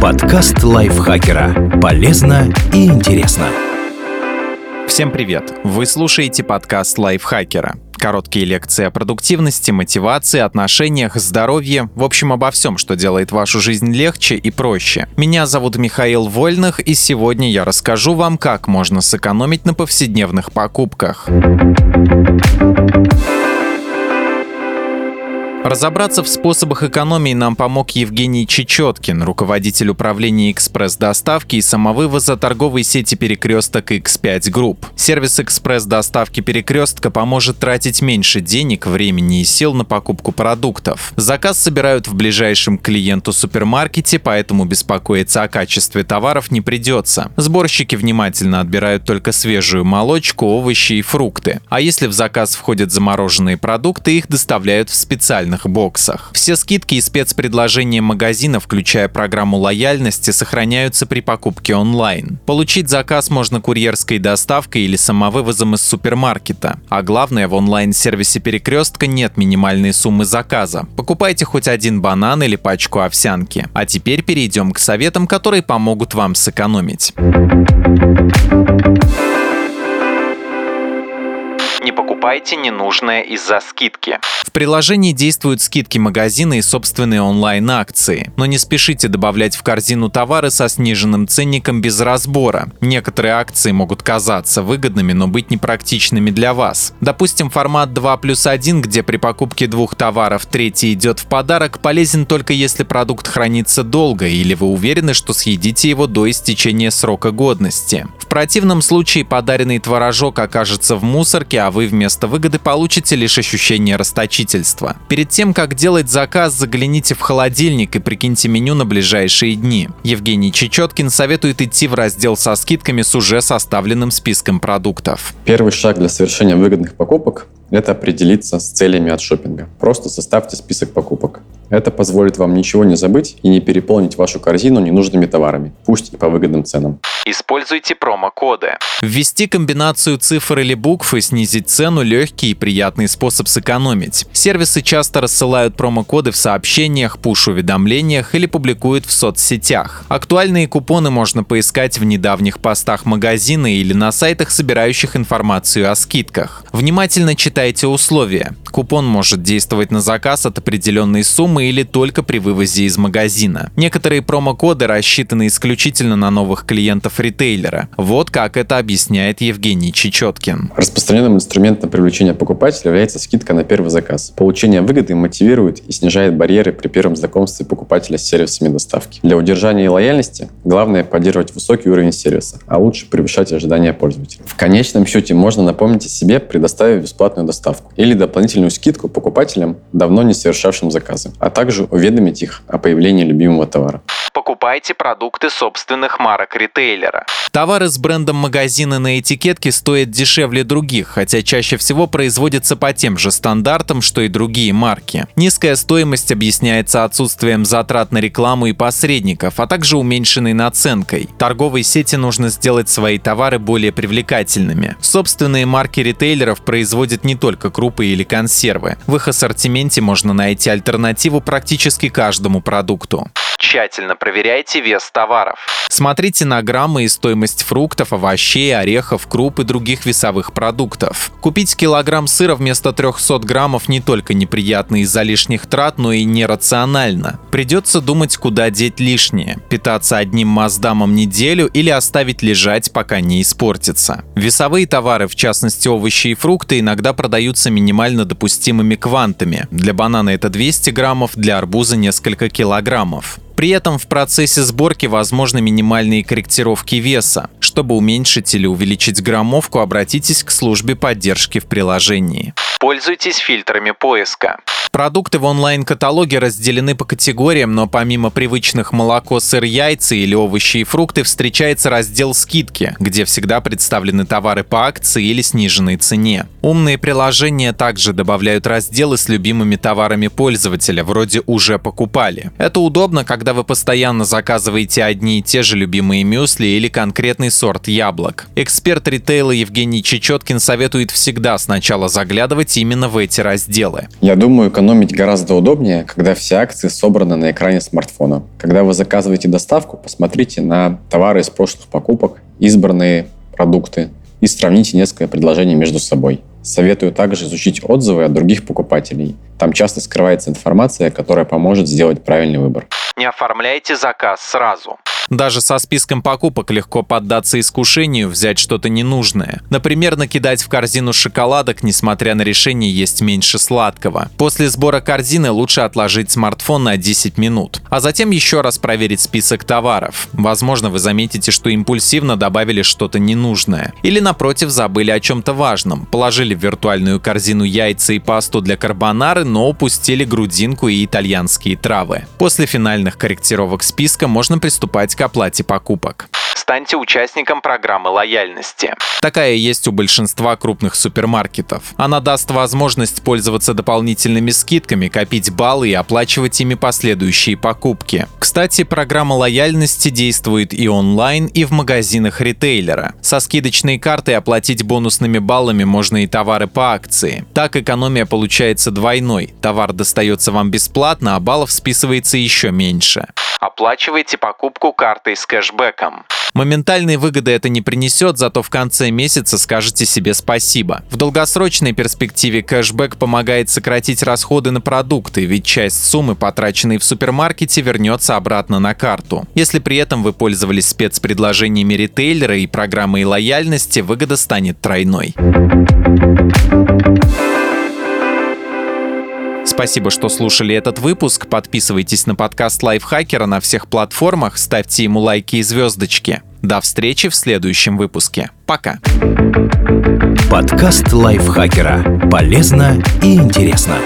Подкаст лайфхакера. Полезно и интересно. Всем привет! Вы слушаете подкаст лайфхакера. Короткие лекции о продуктивности, мотивации, отношениях, здоровье, в общем, обо всем, что делает вашу жизнь легче и проще. Меня зовут Михаил Вольных, и сегодня я расскажу вам, как можно сэкономить на повседневных покупках. Разобраться в способах экономии нам помог Евгений Чечеткин, руководитель управления экспресс-доставки и самовывоза торговой сети «Перекресток X5 Group». Сервис экспресс-доставки «Перекрестка» поможет тратить меньше денег, времени и сил на покупку продуктов. Заказ собирают в ближайшем клиенту супермаркете, поэтому беспокоиться о качестве товаров не придется. Сборщики внимательно отбирают только свежую молочку, овощи и фрукты. А если в заказ входят замороженные продукты, их доставляют в специальный специальных боксах. Все скидки и спецпредложения магазина, включая программу лояльности, сохраняются при покупке онлайн. Получить заказ можно курьерской доставкой или самовывозом из супермаркета. А главное, в онлайн-сервисе Перекрестка нет минимальной суммы заказа. Покупайте хоть один банан или пачку овсянки. А теперь перейдем к советам, которые помогут вам сэкономить. Не покупайте ненужное из-за скидки. В приложении действуют скидки магазина и собственные онлайн-акции. Но не спешите добавлять в корзину товары со сниженным ценником без разбора. Некоторые акции могут казаться выгодными, но быть непрактичными для вас. Допустим, формат 2 плюс 1, где при покупке двух товаров третий идет в подарок, полезен только если продукт хранится долго или вы уверены, что съедите его до истечения срока годности. В противном случае подаренный творожок окажется в мусорке, а вы вместо выгоды получите лишь ощущение расточительности расточительства. Перед тем, как делать заказ, загляните в холодильник и прикиньте меню на ближайшие дни. Евгений Чечеткин советует идти в раздел со скидками с уже составленным списком продуктов. Первый шаг для совершения выгодных покупок – это определиться с целями от шопинга. Просто составьте список покупок. Это позволит вам ничего не забыть и не переполнить вашу корзину ненужными товарами, пусть и по выгодным ценам. Используйте промокоды. Ввести комбинацию цифр или букв и снизить цену – легкий и приятный способ сэкономить. Сервисы часто рассылают промокоды в сообщениях, пуш-уведомлениях или публикуют в соцсетях. Актуальные купоны можно поискать в недавних постах магазина или на сайтах, собирающих информацию о скидках. Внимательно читайте условия. Купон может действовать на заказ от определенной суммы или только при вывозе из магазина. Некоторые промокоды рассчитаны исключительно на новых клиентов ритейлера. Вот как это объясняет Евгений Чечеткин. Распространенным инструментом привлечения покупателя является скидка на первый заказ. Получение выгоды мотивирует и снижает барьеры при первом знакомстве покупателя с сервисами доставки. Для удержания лояльности главное поддерживать высокий уровень сервиса, а лучше превышать ожидания пользователя. В конечном счете можно напомнить о себе, предоставив бесплатную доставку или дополнительную дополнительную скидку покупателям, давно не совершавшим заказы, а также уведомить их о появлении любимого товара покупайте продукты собственных марок ритейлера. Товары с брендом магазина на этикетке стоят дешевле других, хотя чаще всего производятся по тем же стандартам, что и другие марки. Низкая стоимость объясняется отсутствием затрат на рекламу и посредников, а также уменьшенной наценкой. Торговой сети нужно сделать свои товары более привлекательными. Собственные марки ритейлеров производят не только крупы или консервы. В их ассортименте можно найти альтернативу практически каждому продукту. Тщательно проверяйте вес товаров. Смотрите на граммы и стоимость фруктов, овощей, орехов, круп и других весовых продуктов. Купить килограмм сыра вместо 300 граммов не только неприятно из-за лишних трат, но и нерационально. Придется думать, куда деть лишнее. Питаться одним маздамом неделю или оставить лежать, пока не испортится. Весовые товары, в частности овощи и фрукты, иногда продаются минимально допустимыми квантами. Для банана это 200 граммов, для арбуза несколько килограммов. При этом в процессе сборки возможны минимальные корректировки веса. Чтобы уменьшить или увеличить граммовку, обратитесь к службе поддержки в приложении. Пользуйтесь фильтрами поиска. Продукты в онлайн-каталоге разделены по категориям, но помимо привычных молоко, сыр, яйца или овощи и фрукты встречается раздел «Скидки», где всегда представлены товары по акции или сниженной цене. Умные приложения также добавляют разделы с любимыми товарами пользователя, вроде «Уже покупали». Это удобно, когда вы постоянно заказываете одни и те же любимые мюсли или конкретный сорт яблок. Эксперт ритейла Евгений Чечеткин советует всегда сначала заглядывать именно в эти разделы. Я думаю, Экономить гораздо удобнее, когда все акции собраны на экране смартфона. Когда вы заказываете доставку, посмотрите на товары из прошлых покупок, избранные продукты и сравните несколько предложений между собой. Советую также изучить отзывы от других покупателей. Там часто скрывается информация, которая поможет сделать правильный выбор. Не оформляйте заказ сразу. Даже со списком покупок легко поддаться искушению взять что-то ненужное. Например, накидать в корзину шоколадок, несмотря на решение есть меньше сладкого. После сбора корзины лучше отложить смартфон на 10 минут, а затем еще раз проверить список товаров. Возможно, вы заметите, что импульсивно добавили что-то ненужное. Или, напротив, забыли о чем-то важном. Положили в виртуальную корзину яйца и пасту для карбонары, но упустили грудинку и итальянские травы. После финальных корректировок списка можно приступать к оплате покупок станьте участником программы лояльности. Такая есть у большинства крупных супермаркетов. Она даст возможность пользоваться дополнительными скидками, копить баллы и оплачивать ими последующие покупки. Кстати, программа лояльности действует и онлайн, и в магазинах ритейлера. Со скидочной картой оплатить бонусными баллами можно и товары по акции. Так экономия получается двойной. Товар достается вам бесплатно, а баллов списывается еще меньше. Оплачивайте покупку картой с кэшбэком. Моментальной выгоды это не принесет, зато в конце месяца скажете себе спасибо. В долгосрочной перспективе кэшбэк помогает сократить расходы на продукты, ведь часть суммы, потраченной в супермаркете, вернется обратно на карту. Если при этом вы пользовались спецпредложениями ритейлера и программой лояльности, выгода станет тройной. Спасибо, что слушали этот выпуск. Подписывайтесь на подкаст Лайфхакера на всех платформах, ставьте ему лайки и звездочки. До встречи в следующем выпуске. Пока. Подкаст Лайфхакера. Полезно и интересно.